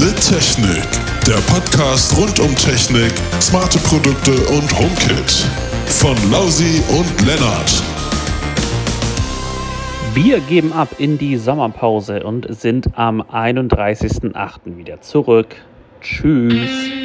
The Technik, der Podcast rund um Technik, smarte Produkte und HomeKit. Von Lausi und Lennart. Wir geben ab in die Sommerpause und sind am 31.08. wieder zurück. Tschüss.